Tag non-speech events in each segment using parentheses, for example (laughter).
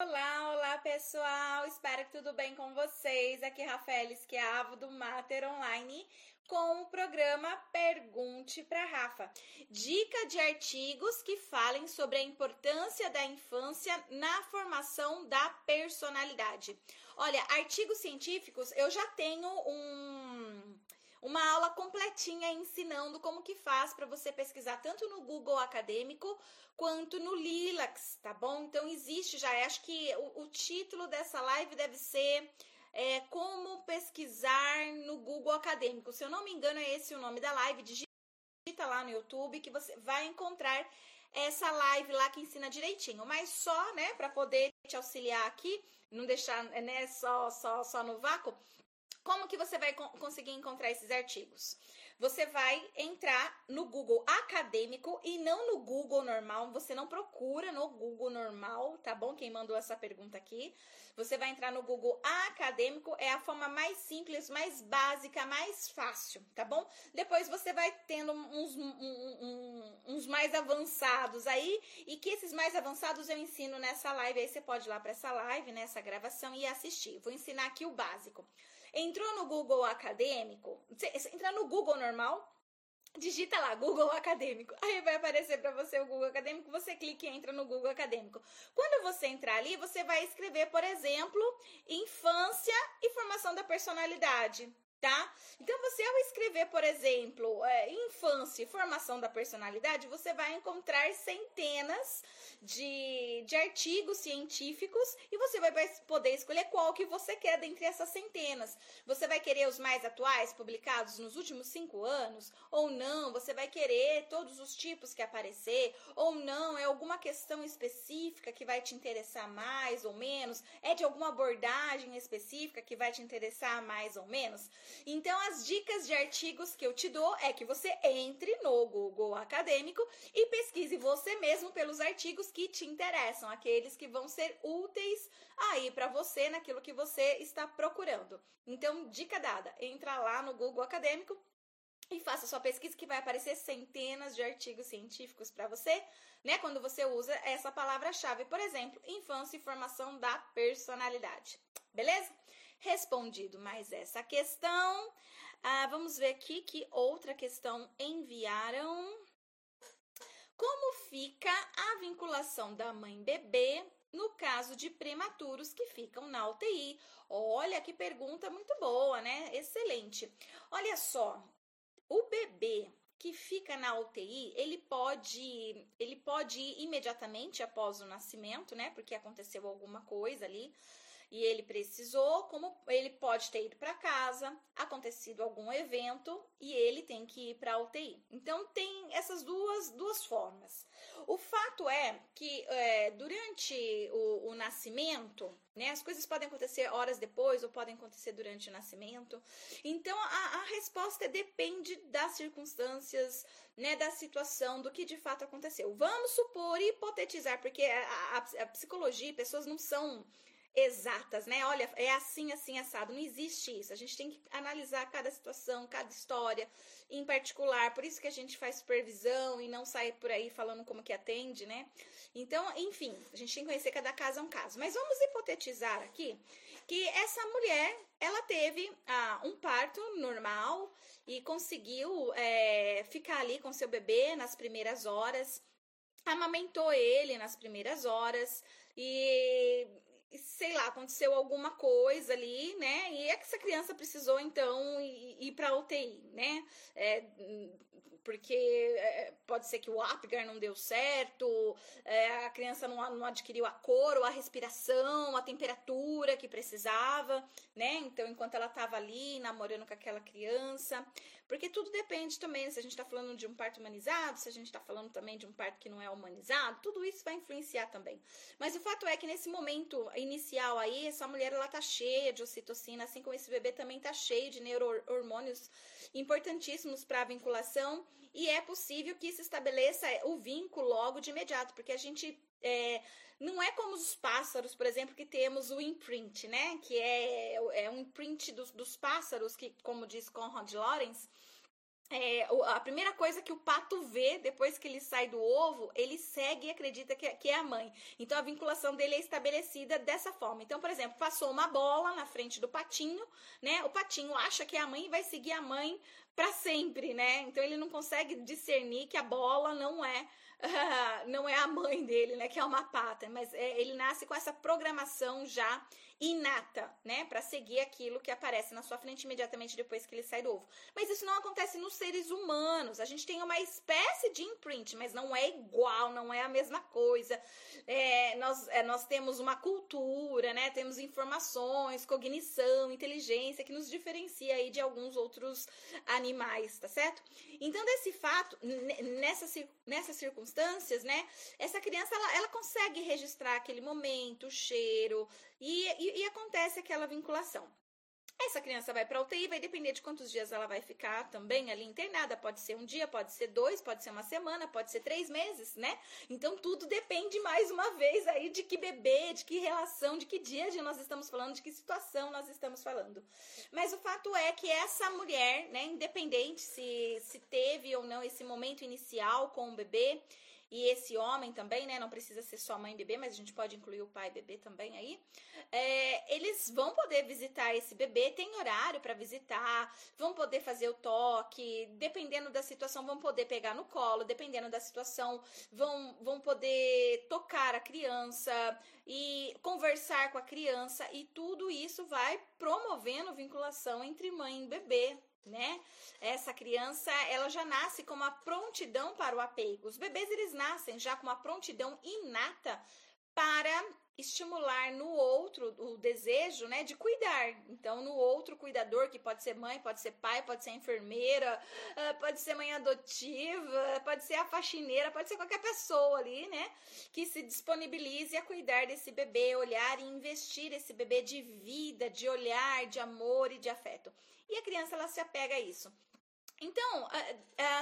Olá, olá pessoal, espero que tudo bem com vocês. Aqui é Rafael Esquiavo do Mater Online com o programa Pergunte para Rafa. Dica de artigos que falem sobre a importância da infância na formação da personalidade. Olha, artigos científicos, eu já tenho um uma aula completinha ensinando como que faz para você pesquisar tanto no Google Acadêmico quanto no Lilacs, tá bom? Então existe já, acho que o, o título dessa live deve ser é, como pesquisar no Google Acadêmico. Se eu não me engano, é esse o nome da live. Digita lá no YouTube que você vai encontrar essa live lá que ensina direitinho. Mas só, né, para poder te auxiliar aqui, não deixar né, só, só, só no vácuo, como que você vai conseguir encontrar esses artigos? Você vai entrar no Google acadêmico e não no Google normal. Você não procura no Google normal, tá bom? Quem mandou essa pergunta aqui. Você vai entrar no Google acadêmico, é a forma mais simples, mais básica, mais fácil, tá bom? Depois você vai tendo uns, um, um, uns mais avançados aí, e que esses mais avançados eu ensino nessa live. Aí você pode ir lá para essa live, nessa gravação e assistir. Vou ensinar aqui o básico. Entrou no Google Acadêmico, você entra no Google normal, digita lá Google Acadêmico. Aí vai aparecer para você o Google Acadêmico, você clica e entra no Google Acadêmico. Quando você entrar ali, você vai escrever, por exemplo, infância e formação da personalidade tá? Então, você ao escrever, por exemplo, é, infância e formação da personalidade, você vai encontrar centenas de, de artigos científicos e você vai poder escolher qual que você quer dentre essas centenas. Você vai querer os mais atuais, publicados nos últimos cinco anos, ou não? Você vai querer todos os tipos que aparecer, ou não? É alguma questão específica que vai te interessar mais ou menos? É de alguma abordagem específica que vai te interessar mais ou menos? Então, as dicas de artigos que eu te dou é que você entre no Google Acadêmico e pesquise você mesmo pelos artigos que te interessam, aqueles que vão ser úteis aí para você naquilo que você está procurando. Então, dica dada, entra lá no Google Acadêmico e faça sua pesquisa que vai aparecer centenas de artigos científicos para você, né? Quando você usa essa palavra-chave, por exemplo, infância e formação da personalidade. Beleza? Respondido mais essa questão. Ah, vamos ver aqui que outra questão enviaram. Como fica a vinculação da mãe bebê no caso de prematuros que ficam na UTI? Olha que pergunta muito boa, né? Excelente. Olha só, o bebê que fica na UTI, ele pode, ele pode ir imediatamente após o nascimento, né? Porque aconteceu alguma coisa ali e ele precisou, como ele pode ter ido para casa, acontecido algum evento e ele tem que ir para a UTI. Então tem essas duas, duas formas. O fato é que é, durante o, o nascimento, né, as coisas podem acontecer horas depois ou podem acontecer durante o nascimento. Então a, a resposta depende das circunstâncias, né, da situação, do que de fato aconteceu. Vamos supor, hipotetizar, porque a, a, a psicologia, pessoas não são exatas, né? Olha, é assim, assim, assado. Não existe isso. A gente tem que analisar cada situação, cada história em particular. Por isso que a gente faz supervisão e não sai por aí falando como que atende, né? Então, enfim, a gente tem que conhecer cada caso é um caso. Mas vamos hipotetizar aqui que essa mulher, ela teve ah, um parto normal e conseguiu é, ficar ali com seu bebê nas primeiras horas amamentou ele nas primeiras horas e sei lá, aconteceu alguma coisa ali, né? E é que essa criança precisou, então, ir, para UTI, né? É, porque é, pode ser que o Apgar não deu certo, é, a criança não, não adquiriu a cor ou a respiração, a temperatura que precisava, né? Então, enquanto ela estava ali namorando com aquela criança, porque tudo depende também, se a gente está falando de um parto humanizado, se a gente está falando também de um parto que não é humanizado, tudo isso vai influenciar também. Mas o fato é que nesse momento inicial aí, essa mulher ela tá cheia de ocitocina, assim como esse bebê também tá cheio de neurohormônios importantíssimos para a vinculação e é possível que se estabeleça o vínculo logo de imediato, porque a gente é, não é como os pássaros, por exemplo, que temos o imprint, né? Que é, é um imprint dos, dos pássaros, que, como diz Conrad Lorenz, é, a primeira coisa que o pato vê depois que ele sai do ovo, ele segue e acredita que, que, é a mãe. Então a vinculação dele é estabelecida dessa forma. Então, por exemplo, passou uma bola na frente do patinho, né? O patinho acha que é a mãe e vai seguir a mãe para sempre, né? Então ele não consegue discernir que a bola não é (laughs) não é a mãe dele, né? Que é uma pata, mas é, ele nasce com essa programação já inata, né, para seguir aquilo que aparece na sua frente imediatamente depois que ele sai do ovo. Mas isso não acontece nos seres humanos. A gente tem uma espécie de imprint, mas não é igual, não é a mesma coisa. É, nós, é, nós temos uma cultura, né, temos informações, cognição, inteligência que nos diferencia aí de alguns outros animais, tá certo? Então, desse fato, nessas, nessas circunstâncias, né, essa criança ela, ela consegue registrar aquele momento, o cheiro, e, e, e acontece aquela vinculação. Essa criança vai para UTI, vai depender de quantos dias ela vai ficar também ali internada. Pode ser um dia, pode ser dois, pode ser uma semana, pode ser três meses, né? Então tudo depende mais uma vez aí de que bebê, de que relação, de que dia nós estamos falando, de que situação nós estamos falando. Mas o fato é que essa mulher, né, independente se, se teve ou não esse momento inicial com o bebê, e esse homem também, né? Não precisa ser só mãe e bebê, mas a gente pode incluir o pai e bebê também aí. É, eles vão poder visitar esse bebê, tem horário para visitar, vão poder fazer o toque, dependendo da situação, vão poder pegar no colo, dependendo da situação, vão, vão poder tocar a criança e conversar com a criança, e tudo isso vai promovendo vinculação entre mãe e bebê, né? Essa criança, ela já nasce com uma prontidão para o apego. Os bebês eles nascem já com uma prontidão inata para estimular no outro o desejo, né, de cuidar. Então, no outro cuidador, que pode ser mãe, pode ser pai, pode ser enfermeira, ah, pode ser mãe adotiva, pode ser a faxineira, pode ser qualquer pessoa ali, né, que se disponibilize a cuidar desse bebê, olhar e investir esse bebê de vida, de olhar, de amor e de afeto. E a criança ela se apega a isso. Então,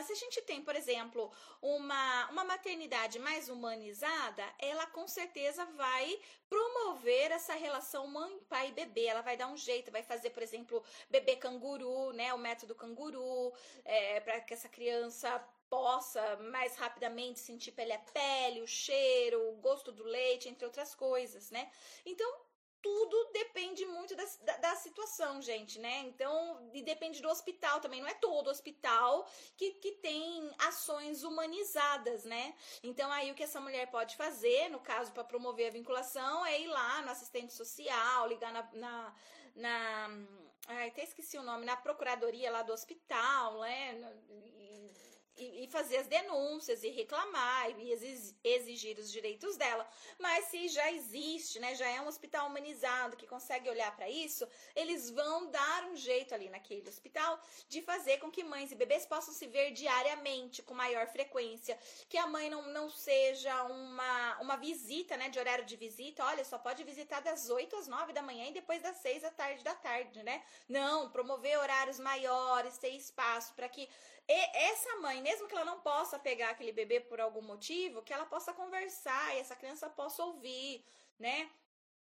se a gente tem, por exemplo, uma, uma maternidade mais humanizada, ela com certeza vai promover essa relação mãe, pai e bebê. Ela vai dar um jeito, vai fazer, por exemplo, bebê canguru, né? O método canguru, é, para que essa criança possa mais rapidamente sentir pele a pele, o cheiro, o gosto do leite, entre outras coisas, né? Então, tudo depende muito da, da, da, situação, gente, né? Então, e depende do hospital também. Não é todo hospital que, que tem ações humanizadas, né? Então, aí o que essa mulher pode fazer, no caso, para promover a vinculação, é ir lá no assistente social, ligar na. na, na ai, até esqueci o nome, na procuradoria lá do hospital, né? e, e fazer as denúncias e reclamar e exigir os direitos dela. Mas se já existe, né, já é um hospital humanizado que consegue olhar para isso, eles vão dar um jeito ali naquele hospital de fazer com que mães e bebês possam se ver diariamente, com maior frequência, que a mãe não, não seja uma, uma visita, né, de horário de visita, olha, só pode visitar das 8 às 9 da manhã e depois das 6 da tarde da tarde, né? Não, promover horários maiores, ter espaço para que essa mãe, mesmo que ela não possa pegar aquele bebê por algum motivo, que ela possa conversar e essa criança possa ouvir, né?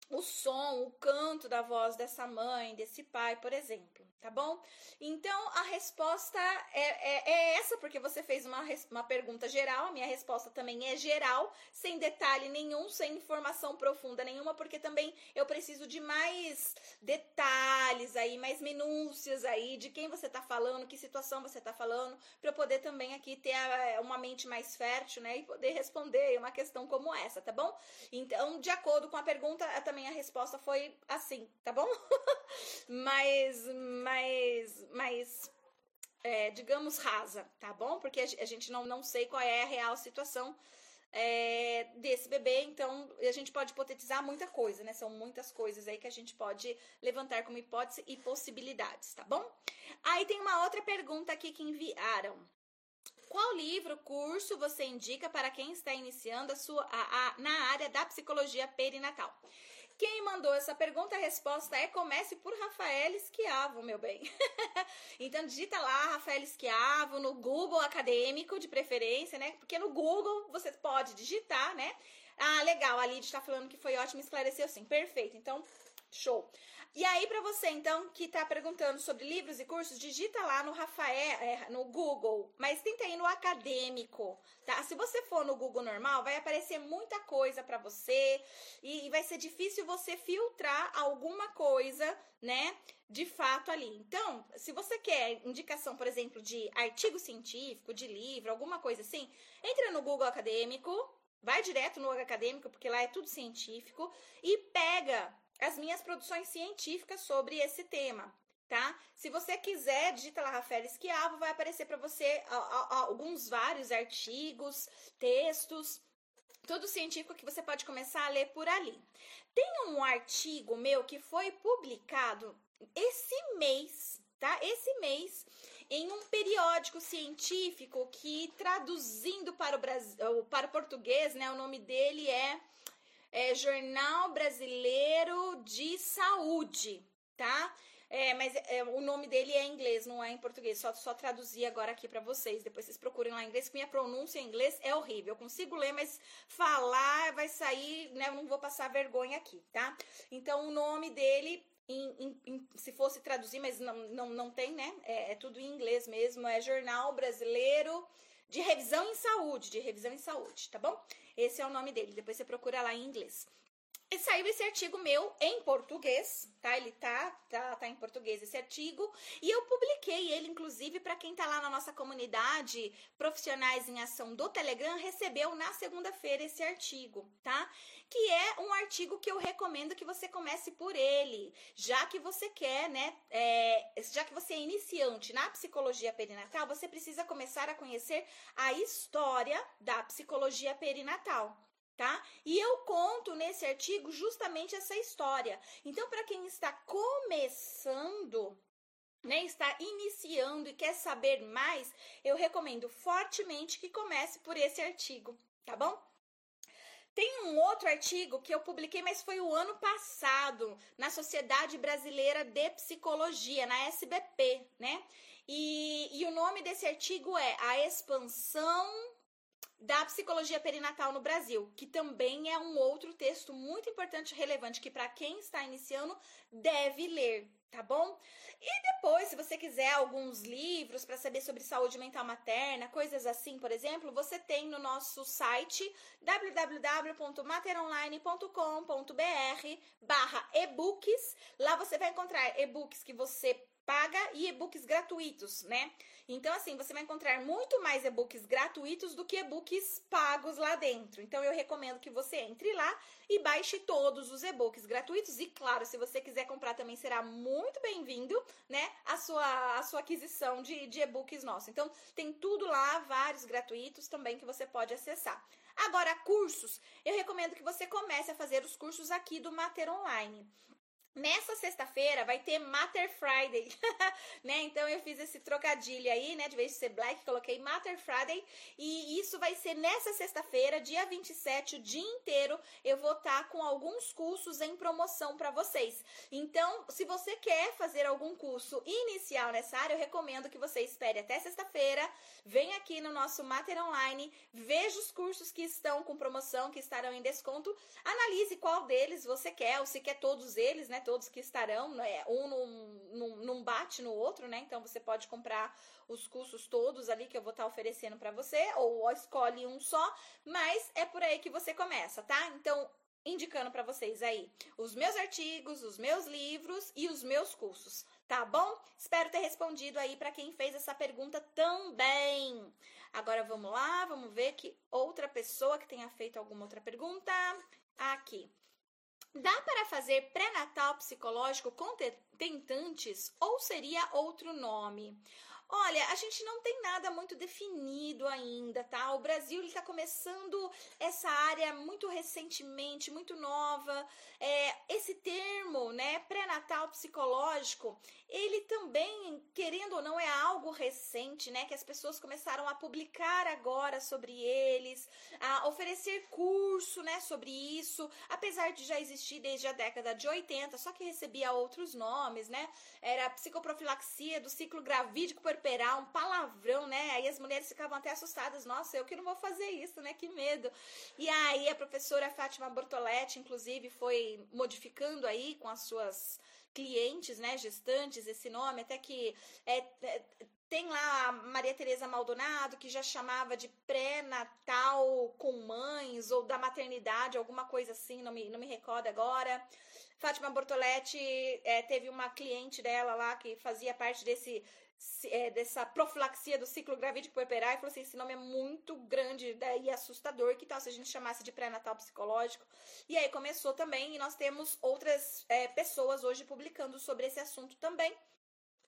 o som, o canto da voz dessa mãe, desse pai, por exemplo, tá bom? Então a resposta é, é, é, essa, porque você fez uma, uma pergunta geral, a minha resposta também é geral, sem detalhe nenhum, sem informação profunda nenhuma, porque também eu preciso de mais detalhes aí, mais minúcias aí, de quem você tá falando, que situação você tá falando, para eu poder também aqui ter a, uma mente mais fértil, né, e poder responder uma questão como essa, tá bom? Então, de acordo com a pergunta, também a resposta foi assim, tá bom? (laughs) mas, mas, mas, é, digamos, rasa, tá bom? Porque a gente não, não sei qual é a real situação é, desse bebê, então a gente pode hipotetizar muita coisa, né? São muitas coisas aí que a gente pode levantar como hipótese e possibilidades, tá bom? Aí tem uma outra pergunta aqui que enviaram. Qual livro, curso você indica para quem está iniciando a sua a, a, na área da psicologia perinatal? Quem mandou essa pergunta, a resposta é comece por Rafael Esquiavo, meu bem. (laughs) então digita lá Rafael Esquiavo no Google acadêmico de preferência, né? Porque no Google você pode digitar, né? Ah, legal, a Lid está falando que foi ótimo, esclareceu sim. Perfeito. Então, Show. E aí, para você, então, que tá perguntando sobre livros e cursos, digita lá no Rafael, é, no Google, mas tenta ir no acadêmico, tá? Se você for no Google normal, vai aparecer muita coisa para você e, e vai ser difícil você filtrar alguma coisa, né, de fato ali. Então, se você quer indicação, por exemplo, de artigo científico, de livro, alguma coisa assim, entra no Google Acadêmico, vai direto no acadêmico, porque lá é tudo científico, e pega as minhas produções científicas sobre esse tema, tá? Se você quiser, digita lá Rafael Esquiavo, vai aparecer para você alguns vários artigos, textos, tudo científico que você pode começar a ler por ali. Tem um artigo meu que foi publicado esse mês, tá? Esse mês em um periódico científico que traduzindo para o Brasil, para o português, né, o nome dele é é Jornal Brasileiro de Saúde, tá? É, mas é, o nome dele é em inglês, não é em português. Só, só traduzir agora aqui para vocês. Depois vocês procurem lá em inglês, minha pronúncia em inglês é horrível. Eu consigo ler, mas falar vai sair, né? Eu não vou passar vergonha aqui, tá? Então, o nome dele se fosse traduzir, mas não, não, não tem, né? É, é, tudo em inglês mesmo. É Jornal Brasileiro de Revisão em Saúde, de Revisão em Saúde, tá bom? Esse é o nome dele. Depois você procura lá em inglês. E saiu esse artigo meu em português, tá? Ele tá, tá, tá em português esse artigo. E eu publiquei ele, inclusive, para quem tá lá na nossa comunidade Profissionais em Ação do Telegram, recebeu na segunda-feira esse artigo, tá? Que é um artigo que eu recomendo que você comece por ele, já que você quer, né? É, já que você é iniciante na psicologia perinatal, você precisa começar a conhecer a história da psicologia perinatal tá? E eu conto nesse artigo justamente essa história. Então, para quem está começando, né, está iniciando e quer saber mais, eu recomendo fortemente que comece por esse artigo, tá bom? Tem um outro artigo que eu publiquei, mas foi o ano passado, na Sociedade Brasileira de Psicologia, na SBP, né? E, e o nome desse artigo é A Expansão da psicologia perinatal no Brasil, que também é um outro texto muito importante e relevante que para quem está iniciando deve ler, tá bom? E depois, se você quiser alguns livros para saber sobre saúde mental materna, coisas assim, por exemplo, você tem no nosso site www.materonline.com.br/ebooks. Lá você vai encontrar e-books que você paga e e-books gratuitos, né? Então, assim, você vai encontrar muito mais e-books gratuitos do que e-books pagos lá dentro. Então, eu recomendo que você entre lá e baixe todos os e-books gratuitos. E, claro, se você quiser comprar também será muito bem-vindo, né? A sua, a sua aquisição de, de e-books nosso. Então, tem tudo lá, vários gratuitos também que você pode acessar. Agora, cursos, eu recomendo que você comece a fazer os cursos aqui do Mater Online. Nessa sexta-feira vai ter Matter Friday, (laughs) né? Então eu fiz esse trocadilho aí, né? De vez de ser black, coloquei Matter Friday. E isso vai ser nessa sexta-feira, dia 27, o dia inteiro. Eu vou estar tá com alguns cursos em promoção para vocês. Então, se você quer fazer algum curso inicial nessa área, eu recomendo que você espere até sexta-feira. Venha aqui no nosso Matter Online, veja os cursos que estão com promoção, que estarão em desconto. Analise qual deles você quer, ou se quer todos eles, né? Todos que estarão, né? Um não, não, bate no outro, né? Então você pode comprar os cursos todos ali que eu vou estar tá oferecendo para você, ou escolhe um só, mas é por aí que você começa, tá? Então, indicando para vocês aí os meus artigos, os meus livros e os meus cursos, tá bom? Espero ter respondido aí para quem fez essa pergunta também. Agora vamos lá, vamos ver que outra pessoa que tenha feito alguma outra pergunta. Aqui. Dá para fazer pré-natal psicológico com tentantes ou seria outro nome? Olha, a gente não tem nada muito definido ainda, tá? O Brasil está começando essa área muito recentemente, muito nova. É, esse termo, né, pré-natal psicológico, ele também, querendo ou não, é algo recente, né? Que as pessoas começaram a publicar agora sobre eles, a oferecer curso, né, sobre isso, apesar de já existir desde a década de 80, só que recebia outros nomes, né? Era psicoprofilaxia do ciclo gravídico puerperal, um palavrão, né? Aí as mulheres ficavam até assustadas, nossa, eu que não vou fazer isso, né? Que medo. E aí a professora Fátima Bortoletti, inclusive, foi modificando aí com as suas clientes, né, gestantes, esse nome, até que é, é, tem lá a Maria Tereza Maldonado, que já chamava de pré-natal com mães, ou da maternidade, alguma coisa assim, não me, não me recordo agora. Fátima Bortoletti é, teve uma cliente dela lá que fazia parte desse é, dessa profilaxia do ciclo gravídico puerperal e falou assim, esse nome é muito grande né, e assustador, que tal se a gente chamasse de pré-natal psicológico? E aí começou também, e nós temos outras é, pessoas hoje publicando sobre esse assunto também,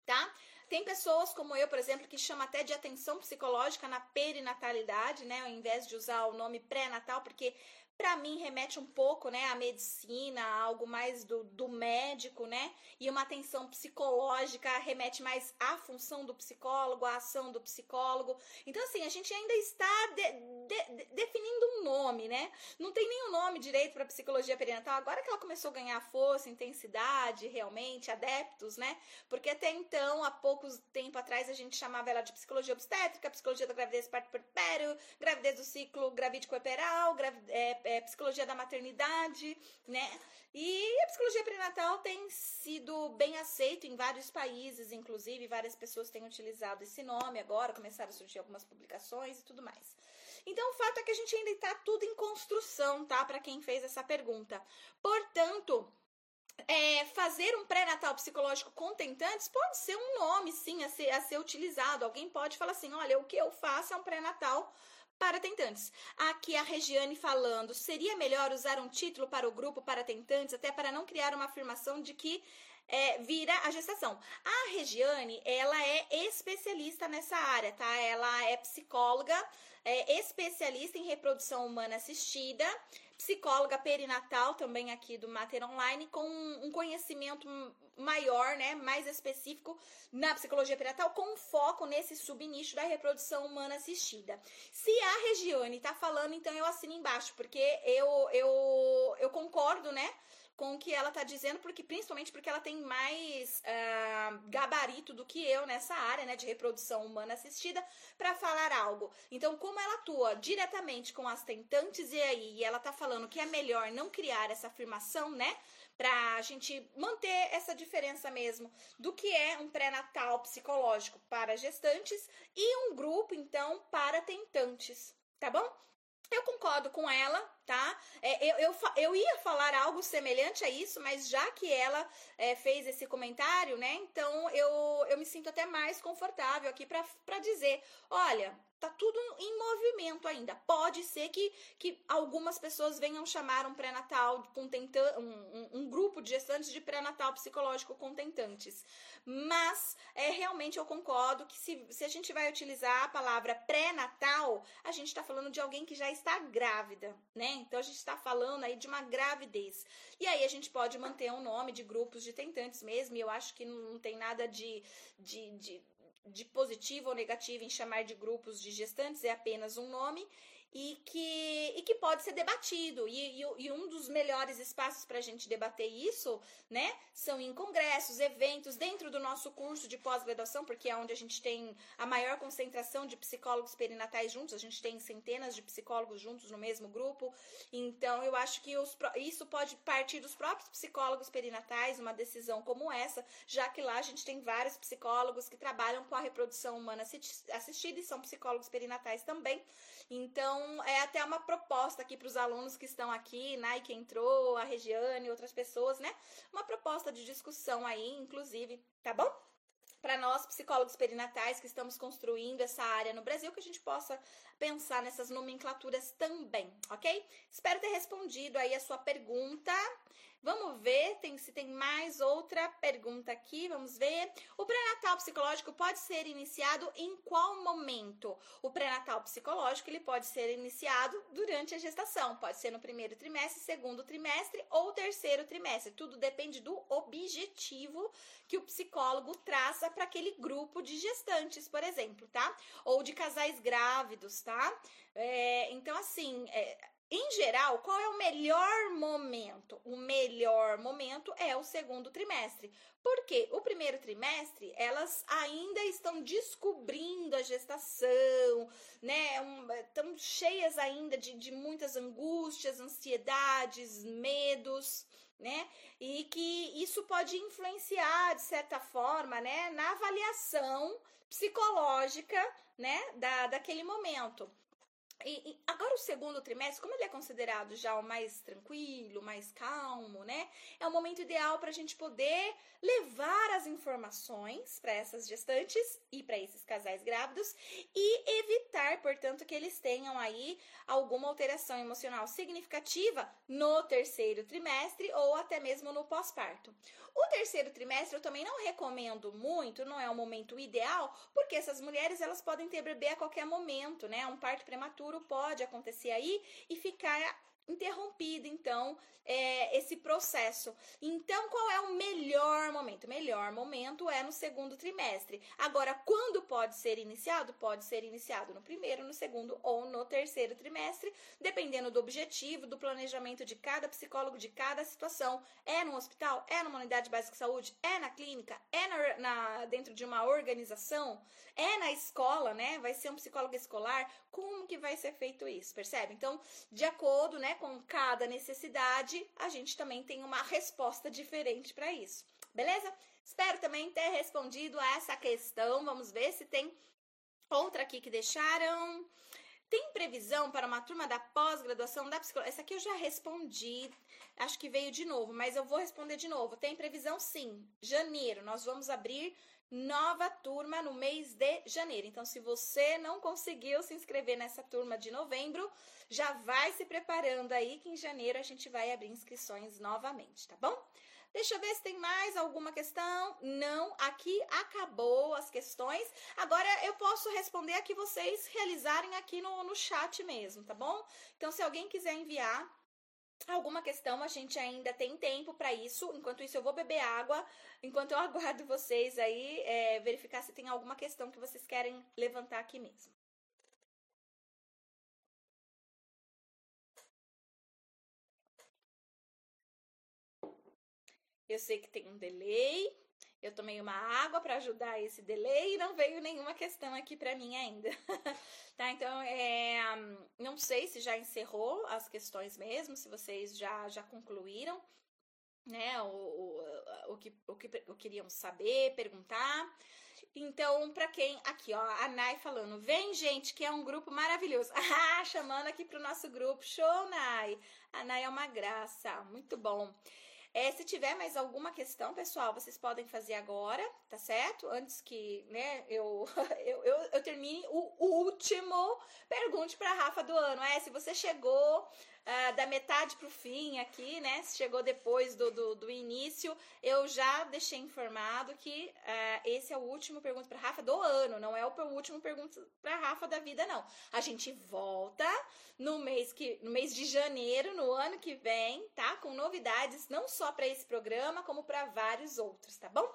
tá? Tem pessoas como eu, por exemplo, que chama até de atenção psicológica na perinatalidade, né, ao invés de usar o nome pré-natal, porque para mim remete um pouco, né, à medicina, algo mais do, do médico, né? E uma atenção psicológica remete mais à função do psicólogo, à ação do psicólogo. Então, assim, a gente ainda está de, de, de, definindo um nome, né? Não tem nenhum nome direito para psicologia perinatal. Agora que ela começou a ganhar força, intensidade, realmente, adeptos, né? Porque até então, há poucos tempo atrás, a gente chamava ela de psicologia obstétrica, psicologia da gravidez parto puerpério, gravidez do ciclo gravídico puerperal, gravidez, é, é, psicologia da maternidade, né? E a psicologia prenatal tem sido bem aceito em vários países, inclusive várias pessoas têm utilizado esse nome agora, começaram a surgir algumas publicações e tudo mais. Então, o fato é que a gente ainda está tudo em construção, tá? Para quem fez essa pergunta. Portanto, é, fazer um pré-natal psicológico contentantes pode ser um nome, sim, a ser, a ser utilizado. Alguém pode falar assim: olha, o que eu faço é um pré-natal para tentantes. Aqui a Regiane falando, seria melhor usar um título para o grupo para tentantes, até para não criar uma afirmação de que é, vira a gestação. A Regiane, ela é especialista nessa área, tá? Ela é psicóloga, é especialista em reprodução humana assistida, psicóloga perinatal também aqui do Mater Online, com um conhecimento maior, né, mais específico na psicologia perinatal, com foco nesse subnicho da reprodução humana assistida. Se a Regiane tá falando, então eu assino embaixo, porque eu, eu, eu concordo, né, com o que ela está dizendo, porque principalmente porque ela tem mais uh, gabarito do que eu nessa área, né, de reprodução humana assistida, para falar algo. Então, como ela atua diretamente com as tentantes e aí, e ela está falando que é melhor não criar essa afirmação, né, para a gente manter essa diferença mesmo do que é um pré-natal psicológico para gestantes e um grupo então para tentantes, tá bom? Eu concordo com ela, tá? É, eu, eu, eu ia falar algo semelhante a isso, mas já que ela é, fez esse comentário, né? Então eu, eu me sinto até mais confortável aqui para dizer: olha, tá tudo em movimento ainda. Pode ser que, que algumas pessoas venham chamar um pré-natal contentan um, um, grupo de gestantes de pré-natal psicológico contentantes. Mas é realmente eu concordo que se, se a gente vai utilizar a palavra pré-natal, a gente está falando de alguém que já está grávida, né? Então a gente está falando aí de uma gravidez. E aí a gente pode manter um nome de grupos de tentantes mesmo, e eu acho que não tem nada de, de, de de positivo ou negativo em chamar de grupos de gestantes é apenas um nome e que, e que pode ser debatido. E, e, e um dos melhores espaços para a gente debater isso, né, são em congressos, eventos, dentro do nosso curso de pós-graduação, porque é onde a gente tem a maior concentração de psicólogos perinatais juntos, a gente tem centenas de psicólogos juntos no mesmo grupo. Então, eu acho que os, isso pode partir dos próprios psicólogos perinatais, uma decisão como essa, já que lá a gente tem vários psicólogos que trabalham com a reprodução humana assistida e são psicólogos perinatais também. Então, é até uma proposta aqui para os alunos que estão aqui, Nike entrou, a Regiane, outras pessoas, né? Uma proposta de discussão aí, inclusive, tá bom? Para nós, psicólogos perinatais que estamos construindo essa área no Brasil, que a gente possa pensar nessas nomenclaturas também, ok? Espero ter respondido aí a sua pergunta. Vamos ver tem, se tem mais outra pergunta aqui. Vamos ver. O pré-natal psicológico pode ser iniciado em qual momento? O pré-natal psicológico ele pode ser iniciado durante a gestação. Pode ser no primeiro trimestre, segundo trimestre ou terceiro trimestre. Tudo depende do objetivo que o psicólogo traça para aquele grupo de gestantes, por exemplo, tá? Ou de casais grávidos, tá? É, então, assim, é, em geral, qual é o melhor momento? O melhor momento é o segundo trimestre. Porque o primeiro trimestre, elas ainda estão descobrindo a gestação, né? Estão cheias ainda de, de muitas angústias, ansiedades, medos, né? E que isso pode influenciar, de certa forma, né, na avaliação psicológica, né, da, daquele momento. E, e, agora o segundo trimestre, como ele é considerado já o mais tranquilo, mais calmo, né? É o momento ideal para a gente poder levar as informações para essas gestantes e para esses casais grávidos e evitar, portanto, que eles tenham aí alguma alteração emocional significativa no terceiro trimestre ou até mesmo no pós-parto. O terceiro trimestre eu também não recomendo muito, não é o momento ideal, porque essas mulheres elas podem ter bebê a qualquer momento, né? Um parto prematuro pode acontecer aí e ficar interrompido, então, é, esse processo. Então, qual é o melhor momento? O melhor momento é no segundo trimestre. Agora, quando pode ser iniciado? Pode ser iniciado no primeiro, no segundo ou no terceiro trimestre, dependendo do objetivo, do planejamento de cada psicólogo, de cada situação. É no hospital? É numa unidade básica de saúde? É na clínica? É na, na dentro de uma organização? É na escola, né? Vai ser um psicólogo escolar? Como que vai ser feito isso? Percebe? Então, de acordo, né, com cada necessidade, a gente também tem uma resposta diferente para isso. Beleza? Espero também ter respondido a essa questão. Vamos ver se tem outra aqui que deixaram. Tem previsão para uma turma da pós-graduação da psicologia? Essa aqui eu já respondi, acho que veio de novo, mas eu vou responder de novo. Tem previsão sim. Janeiro, nós vamos abrir nova turma no mês de janeiro. Então, se você não conseguiu se inscrever nessa turma de novembro, já vai se preparando aí que em janeiro a gente vai abrir inscrições novamente, tá bom? Deixa eu ver se tem mais alguma questão. Não, aqui acabou as questões. Agora eu posso responder a que vocês realizarem aqui no, no chat mesmo, tá bom? Então, se alguém quiser enviar alguma questão, a gente ainda tem tempo para isso. Enquanto isso, eu vou beber água. Enquanto eu (laughs) aguardo vocês aí, é, verificar se tem alguma questão que vocês querem levantar aqui mesmo. Eu sei que tem um delay. Eu tomei uma água para ajudar esse delay e não veio nenhuma questão aqui para mim ainda. (laughs) tá? Então, é, não sei se já encerrou as questões mesmo, se vocês já, já concluíram, né? O, o, o, que, o que o queriam saber, perguntar. Então, para quem. Aqui, ó, a Nai falando. Vem, gente, que é um grupo maravilhoso. (laughs) Ah, chamando aqui pro nosso grupo. Show, Nai! A é uma graça. Muito bom. É, se tiver mais alguma questão, pessoal, vocês podem fazer agora, tá certo? Antes que, né, eu, (laughs) eu, eu, eu termine o último pergunte para Rafa do ano. É, se você chegou uh, da metade para o fim aqui, né? Se chegou depois do, do, do, início, eu já deixei informado que uh, esse é o último pergunta para Rafa do ano, não é o último pergunta para Rafa da vida, não. A gente volta no mês que no mês de janeiro, no ano que vem, tá? Com novidades não só para esse programa, como para vários outros, tá bom?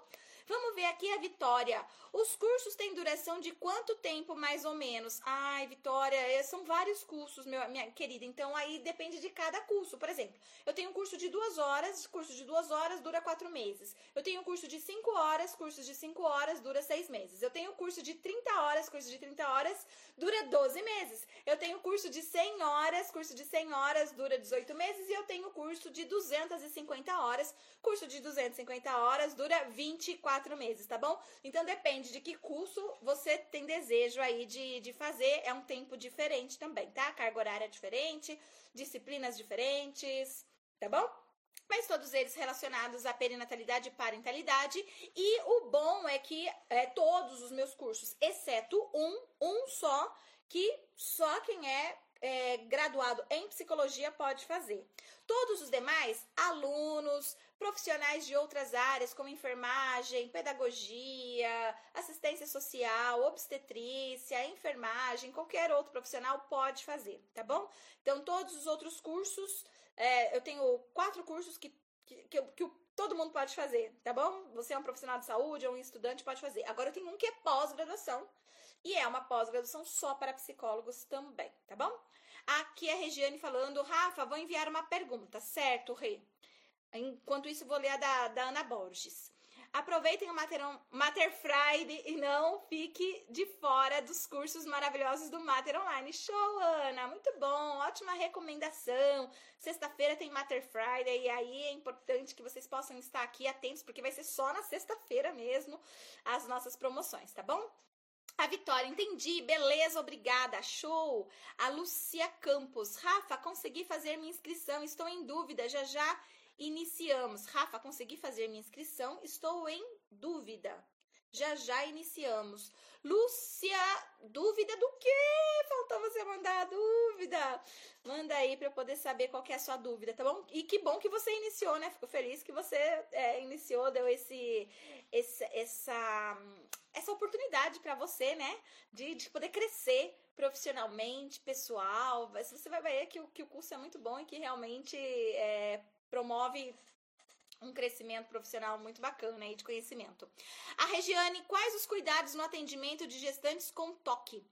Vamos ver aqui a Vitória. Os cursos têm duração de quanto tempo, mais ou menos? Ai, Vitória, é, são vários cursos, meu, minha querida. Então, aí depende de cada curso. Por exemplo, eu tenho um curso de duas horas, curso de duas horas dura quatro meses. Eu tenho um curso de cinco horas, curso de cinco horas dura seis meses. Eu tenho um curso de 30 horas, curso de 30 horas dura 12 meses. Eu tenho um curso de 100 horas, curso de 100 horas dura 18 meses. E eu tenho um curso de 250 horas, curso de 250 horas dura 24 quatro meses, tá bom? Então depende de que curso você tem desejo aí de, de fazer. É um tempo diferente também, tá? Carga horária diferente, disciplinas diferentes, tá bom? mas todos eles relacionados à perinatalidade e parentalidade. E o bom é que é, todos os meus cursos, exceto um, um só, que só quem é é, graduado em psicologia pode fazer. Todos os demais, alunos, profissionais de outras áreas, como enfermagem, pedagogia, assistência social, obstetrícia, enfermagem, qualquer outro profissional pode fazer, tá bom? Então, todos os outros cursos, é, eu tenho quatro cursos que, que, que, que todo mundo pode fazer, tá bom? Você é um profissional de saúde ou um estudante, pode fazer. Agora, eu tenho um que é pós-graduação, e é uma pós-graduação só para psicólogos também, tá bom? Aqui é a Regiane falando, Rafa, vou enviar uma pergunta, certo, Rê? Enquanto isso, vou ler a da, da Ana Borges. Aproveitem o Mater, Mater Friday e não fique de fora dos cursos maravilhosos do Mater Online. Show, Ana! Muito bom, ótima recomendação. Sexta-feira tem Mater Friday e aí é importante que vocês possam estar aqui atentos, porque vai ser só na sexta-feira mesmo as nossas promoções, tá bom? A Vitória, entendi, beleza, obrigada, show. A Lucia Campos, Rafa, consegui fazer minha inscrição, estou em dúvida, já já iniciamos. Rafa, consegui fazer minha inscrição, estou em dúvida. Já já iniciamos. Lúcia, dúvida do quê? Faltou você mandar a dúvida. Manda aí para eu poder saber qual é a sua dúvida, tá bom? E que bom que você iniciou, né? Fico feliz que você é, iniciou, deu esse, esse, essa, essa oportunidade para você, né? De, de poder crescer profissionalmente, pessoal. Você vai ver que o, que o curso é muito bom e que realmente é, promove um crescimento profissional muito bacana aí de conhecimento. A Regiane, quais os cuidados no atendimento de gestantes com toque?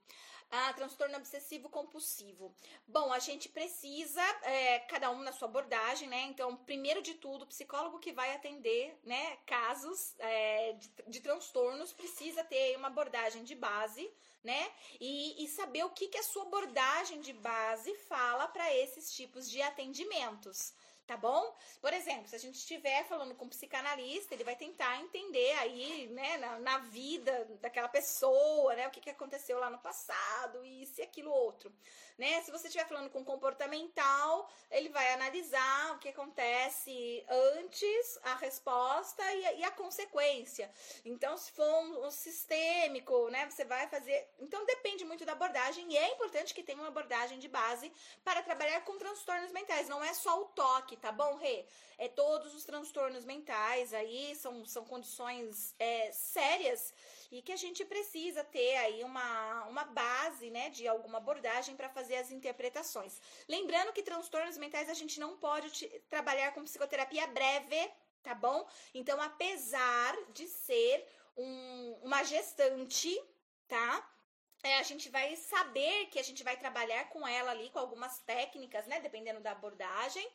Ah, transtorno obsessivo compulsivo. Bom, a gente precisa, é, cada um na sua abordagem, né? Então, primeiro de tudo, o psicólogo que vai atender, né, casos é, de, de, transtornos precisa ter uma abordagem de base, né? E, e saber o que, que a sua abordagem de base fala para esses tipos de atendimentos tá bom? Por exemplo, se a gente estiver falando com um psicanalista, ele vai tentar entender aí, né, na, na vida daquela pessoa, né, o que, que aconteceu lá no passado, isso e aquilo outro, né? Se você estiver falando com comportamental, ele vai analisar o que acontece antes, a resposta e a, e a consequência. Então, se for um, um sistêmico, né, você vai fazer. Então, depende muito da abordagem e é importante que tenha uma abordagem de base para trabalhar com transtornos mentais, não é só o toque tá bom, Rê? É todos os transtornos mentais aí, são, são condições é, sérias e que a gente precisa ter aí uma, uma base, né, de alguma abordagem para fazer as interpretações. Lembrando que transtornos mentais a gente não pode trabalhar com psicoterapia breve, tá bom? Então, apesar de ser um, uma gestante, tá? É, a gente vai saber que a gente vai trabalhar com ela ali com algumas técnicas, né? Dependendo da abordagem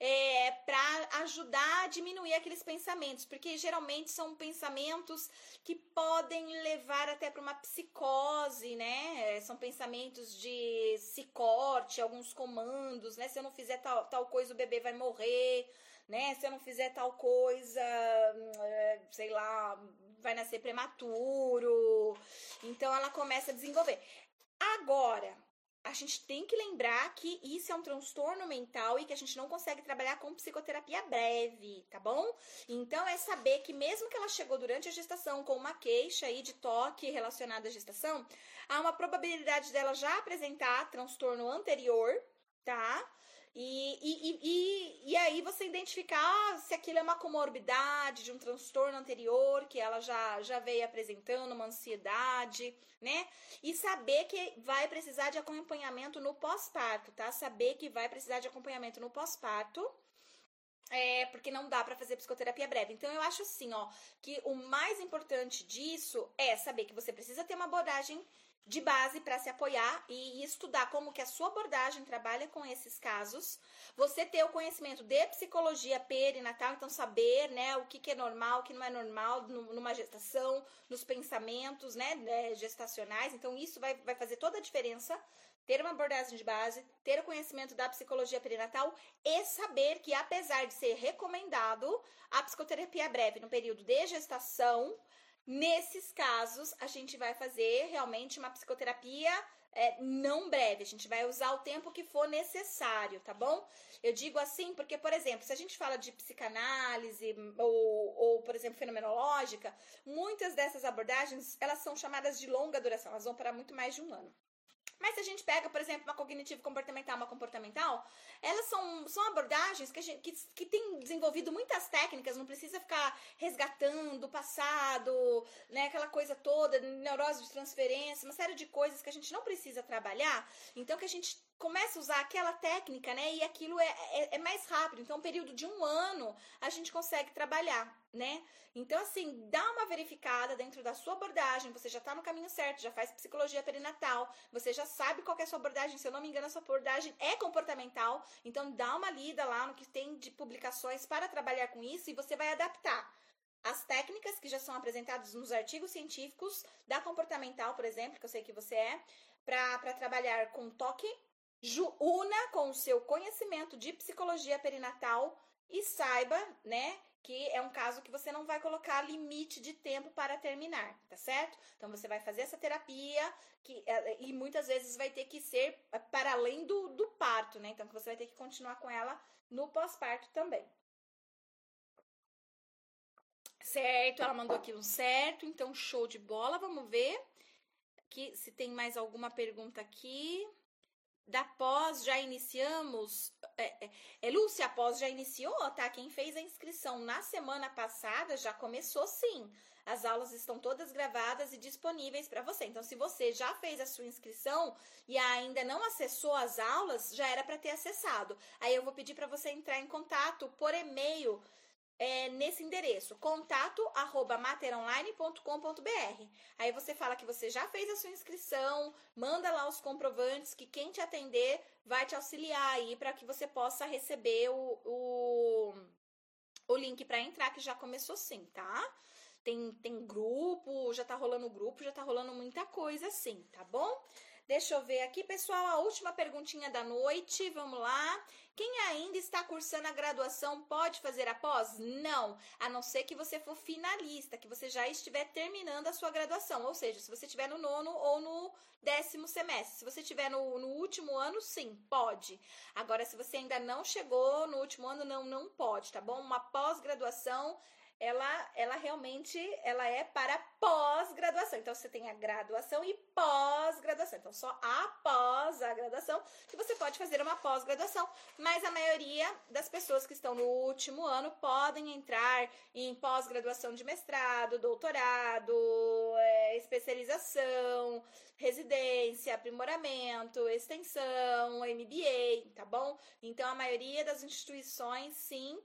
é, para ajudar a diminuir aqueles pensamentos, porque geralmente são pensamentos que podem levar até para uma psicose, né? São pensamentos de se corte, alguns comandos, né? Se eu não fizer tal, tal coisa, o bebê vai morrer, né? Se eu não fizer tal coisa, é, sei lá, vai nascer prematuro. Então ela começa a desenvolver. Agora, a gente tem que lembrar que isso é um transtorno mental e que a gente não consegue trabalhar com psicoterapia breve, tá bom? Então é saber que mesmo que ela chegou durante a gestação com uma queixa aí de toque relacionada à gestação, há uma probabilidade dela já apresentar transtorno anterior, tá? E, e, e, e, aí você identificar se aquilo é uma comorbidade de um transtorno anterior que ela já, já veio apresentando, uma ansiedade, né? E saber que vai precisar de acompanhamento no pós-parto, tá? Saber que vai precisar de acompanhamento no pós-parto. É, porque não dá para fazer psicoterapia breve. Então eu acho assim, ó, que o mais importante disso é saber que você precisa ter uma abordagem de base para se apoiar e estudar como que a sua abordagem trabalha com esses casos. Você ter o conhecimento de psicologia perinatal, então saber, né, o que, que é normal, o que não é normal numa gestação, nos pensamentos, né, né, gestacionais. Então isso vai, vai fazer toda a diferença. Ter uma abordagem de base, ter o conhecimento da psicologia perinatal e saber que, apesar de ser recomendado a psicoterapia breve no período de gestação, Nesses casos, a gente vai fazer realmente uma psicoterapia é, não breve, a gente vai usar o tempo que for necessário, tá bom? Eu digo assim porque, por exemplo, se a gente fala de psicanálise ou, ou, por exemplo, fenomenológica, muitas dessas abordagens, elas são chamadas de longa duração, elas vão para muito mais de um ano. Mas se a gente pega, por exemplo, uma cognitivo comportamental, uma comportamental, elas são, são abordagens que, gente, que, que tem desenvolvido muitas técnicas, não precisa ficar resgatando o passado, né, aquela coisa toda, neurose de transferência, uma série de coisas que a gente não precisa trabalhar. Então, que a gente começa a usar aquela técnica, né? E aquilo é, é, é, mais rápido. Então, um período de um ano, a gente consegue trabalhar, né? Então, assim, dá uma verificada dentro da sua abordagem. Você já está no caminho certo, já faz psicologia perinatal, você já sabe qual é a sua abordagem. Se eu não me engano, a sua abordagem é comportamental. Então, dá uma lida lá no que tem de publicações para trabalhar com isso e você vai adaptar. As técnicas que já são apresentadas nos artigos científicos da comportamental, por exemplo, que eu sei que você é, para trabalhar com toque, una com o seu conhecimento de psicologia perinatal e saiba, né, que é um caso que você não vai colocar limite de tempo para terminar, tá certo? Então você vai fazer essa terapia que, é, e muitas vezes vai ter que ser para além do, do parto, né? Então você vai ter que continuar com ela no pós-parto também. Certo, ela mandou aqui um certo, então show de bola. Vamos ver que se tem mais alguma pergunta aqui da pós já iniciamos. É, é, é, Lúcia, a pós já iniciou, tá? Quem fez a inscrição na semana passada já começou sim. As aulas estão todas gravadas e disponíveis para você. Então, se você já fez a sua inscrição e ainda não acessou as aulas, já era para ter acessado. Aí eu vou pedir para você entrar em contato por e-mail é, nesse endereço, contato arroba materonline.com.br. Aí você fala que você já fez a sua inscrição, manda lá os comprovantes que quem te atender vai te auxiliar aí para que você possa receber o, o, o link para entrar, que já começou sim, tá? Tem, tem grupo, já tá rolando grupo, já tá rolando muita coisa assim, tá bom? Deixa eu ver aqui, pessoal, a última perguntinha da noite. Vamos lá. Quem ainda está cursando a graduação pode fazer a pós? Não, a não ser que você for finalista, que você já estiver terminando a sua graduação. Ou seja, se você estiver no nono ou no décimo semestre. Se você estiver no, no último ano, sim, pode. Agora, se você ainda não chegou no último ano, não, não pode, tá bom? Uma pós-graduação ela, ela realmente ela é para pós-graduação. Então você tem a graduação e pós-graduação. Então só após a graduação que você pode fazer uma pós-graduação, mas a maioria das pessoas que estão no último ano podem entrar em pós-graduação de mestrado, doutorado, é, especialização, residência, aprimoramento, extensão, MBA, tá bom? Então a maioria das instituições sim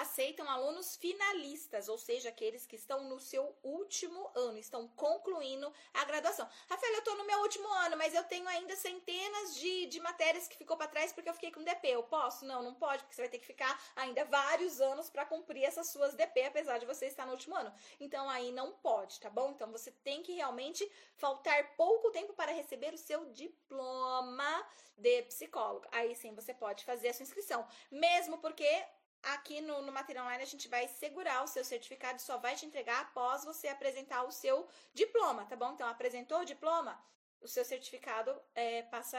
aceitam alunos finalistas, ou seja, aqueles que estão no seu último ano, estão concluindo a graduação. Rafael, eu estou no meu último ano, mas eu tenho ainda centenas de, de matérias que ficou para trás porque eu fiquei com DP. Eu posso? Não, não pode, porque você vai ter que ficar ainda vários anos para cumprir essas suas DP, apesar de você estar no último ano. Então aí não pode, tá bom? Então você tem que realmente faltar pouco tempo para receber o seu diploma de psicólogo. Aí sim você pode fazer a sua inscrição, mesmo porque Aqui no, no Material Online a gente vai segurar o seu certificado e só vai te entregar após você apresentar o seu diploma, tá bom? Então, apresentou o diploma? O seu certificado é, passa,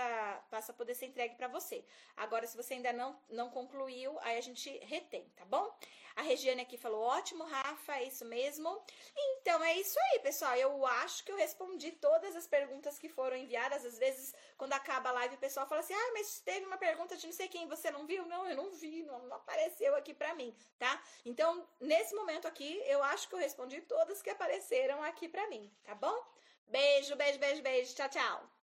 passa a poder ser entregue para você. Agora, se você ainda não, não concluiu, aí a gente retém, tá bom? A Regiane aqui falou: ótimo, Rafa, é isso mesmo. Então é isso aí, pessoal. Eu acho que eu respondi todas as perguntas que foram enviadas. Às vezes, quando acaba a live, o pessoal fala assim: ah, mas teve uma pergunta de não sei quem, você não viu? Não, eu não vi, não, não apareceu aqui para mim, tá? Então, nesse momento aqui, eu acho que eu respondi todas que apareceram aqui para mim, tá bom? Beijo, beijo, beijo, beijo. Tchau, tchau.